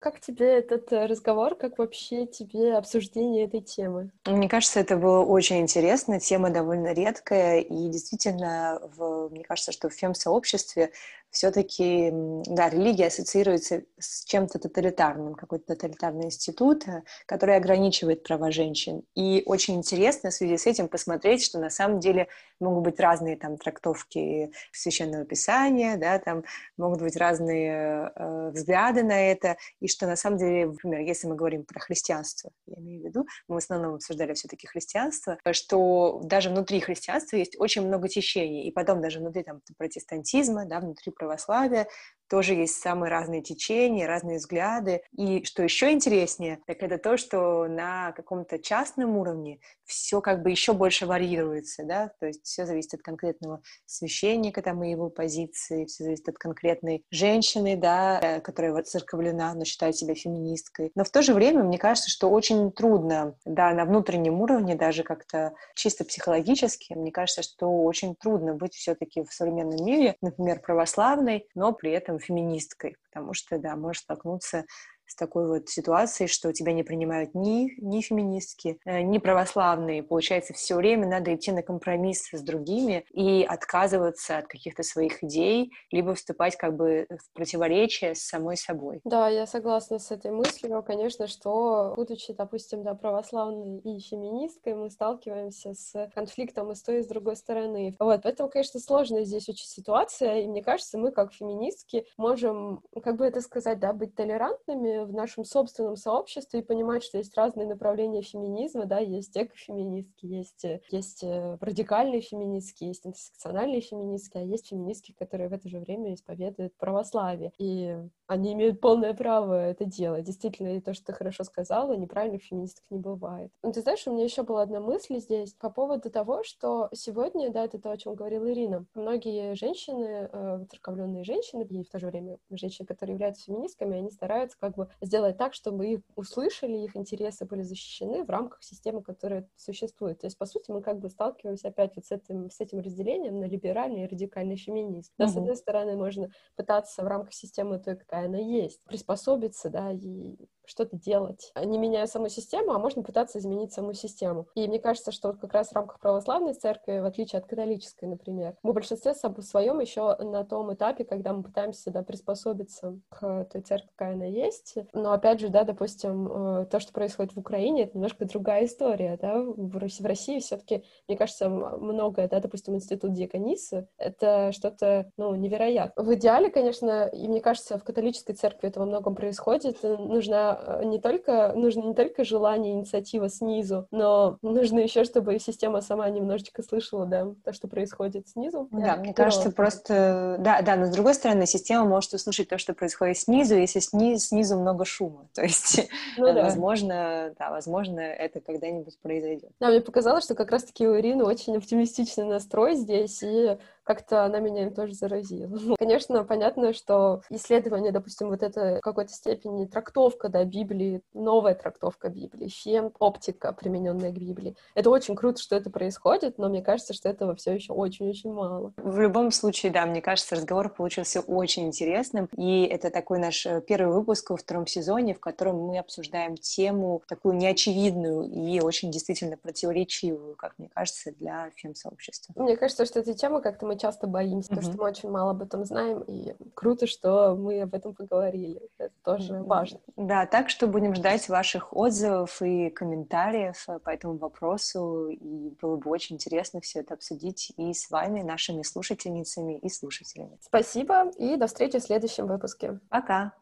Speaker 1: Как тебе этот э, разговор, как вообще тебе обсуждение этой темы?
Speaker 3: Мне кажется, это было очень интересно, тема довольно редкая, и действительно, в, мне кажется, что в фем-сообществе все-таки, да, религия ассоциируется с чем-то тоталитарным, какой-то тоталитарный институт, э, который ограничивает права женщин. И очень интересно в связи с этим посмотреть, что на самом деле могут быть разные там трактовки священного писания, да, там могут быть разные э, взгляды на это, и что на самом деле, например, если мы говорим про христианство, я имею в виду, мы в основном обсуждали все-таки христианство, что даже внутри христианства есть очень много течений, и потом даже внутри там протестантизма, да, внутри православия тоже есть самые разные течения, разные взгляды. И что еще интереснее, так это то, что на каком-то частном уровне все как бы еще больше варьируется, да, то есть все зависит от конкретного священника там и его позиции, все зависит от конкретной женщины, да, э, которая церковлена, но считает себя феминисткой. Но в то же время мне кажется, что очень трудно, да, на внутреннем уровне, даже как-то чисто психологически, мне кажется, что очень трудно быть все-таки в современном мире, например, православной, но при этом феминисткой, потому что, да, может столкнуться с такой вот ситуацией, что тебя не принимают ни, ни феминистки, э, ни православные. Получается, все время надо идти на компромисс с другими и отказываться от каких-то своих идей, либо вступать как бы в противоречие с самой собой.
Speaker 1: Да, я согласна с этой мыслью, конечно, что, будучи, допустим, да, православной и феминисткой, мы сталкиваемся с конфликтом и с той, и с другой стороны. Вот, поэтому, конечно, сложная здесь очень ситуация, и мне кажется, мы, как феминистки, можем, как бы это сказать, да, быть толерантными в нашем собственном сообществе и понимать, что есть разные направления феминизма, да, есть экофеминистки, есть, есть э, радикальные феминистки, есть интерсекциональные феминистки, а есть феминистки, которые в это же время исповедуют православие. И они имеют полное право это делать. Действительно, и то, что ты хорошо сказала, неправильных феминисток не бывает. Но ты знаешь, у меня еще была одна мысль здесь по поводу того, что сегодня, да, это то, о чем говорила Ирина, многие женщины, э, церковленные женщины, и в то же время женщины, которые являются феминистками, они стараются как бы сделать так, чтобы их услышали, их интересы были защищены в рамках системы, которая существует. То есть, по сути, мы как бы сталкиваемся опять вот с этим, с этим разделением на либеральный и радикальный феминизм. Да, mm-hmm. с одной стороны, можно пытаться в рамках системы той, какая она есть, приспособиться, да, и что-то делать, не меняя саму систему, а можно пытаться изменить саму систему. И мне кажется, что вот как раз в рамках православной церкви, в отличие от католической, например, мы в большинстве своем еще на том этапе, когда мы пытаемся да, приспособиться к той церкви, какая она есть. Но опять же, да, допустим, э, то, что происходит в Украине, это немножко другая история, да, в России, все-таки, мне кажется, многое, да, допустим, институт диаконисы, это что-то, ну, невероятное. В идеале, конечно, и мне кажется, в католической церкви это во многом происходит, нужна Э, не только, нужно не только желание, инициатива снизу, но нужно еще, чтобы система сама немножечко слышала, да, то, что происходит снизу.
Speaker 3: Да, мне кажется, просто, да, да, но с другой стороны, система может услышать то, что происходит снизу, если сниз, снизу много шума. [LAUGHS] То есть, ну, да. возможно, да, возможно, это когда-нибудь произойдет.
Speaker 1: Да, мне показалось, что как раз-таки у Ирины очень оптимистичный настрой здесь, и как-то она меня им тоже заразила. [LAUGHS] Конечно, понятно, что исследование, допустим, вот это в какой-то степени трактовка, да, Библии, новая трактовка Библии, фем, оптика, примененная к Библии. Это очень круто, что это происходит, но мне кажется, что этого все еще очень-очень мало.
Speaker 3: В любом случае, да, мне кажется, разговор получился очень интересным, и это такой наш э, первый выпуск во втором сезоне, в котором мы обсуждаем тему такую неочевидную и очень действительно противоречивую, как мне кажется, для фем-сообщества.
Speaker 1: Мне кажется, что эта тема как-то мы часто боимся, потому что мы очень мало об этом знаем, и круто, что мы об этом поговорили. Это тоже важно.
Speaker 3: Да, так что будем ждать ваших отзывов и комментариев по этому вопросу, и было бы очень интересно все это обсудить и с вами, нашими слушательницами и слушателями.
Speaker 1: Спасибо, и до встречи в следующем выпуске.
Speaker 3: Пока!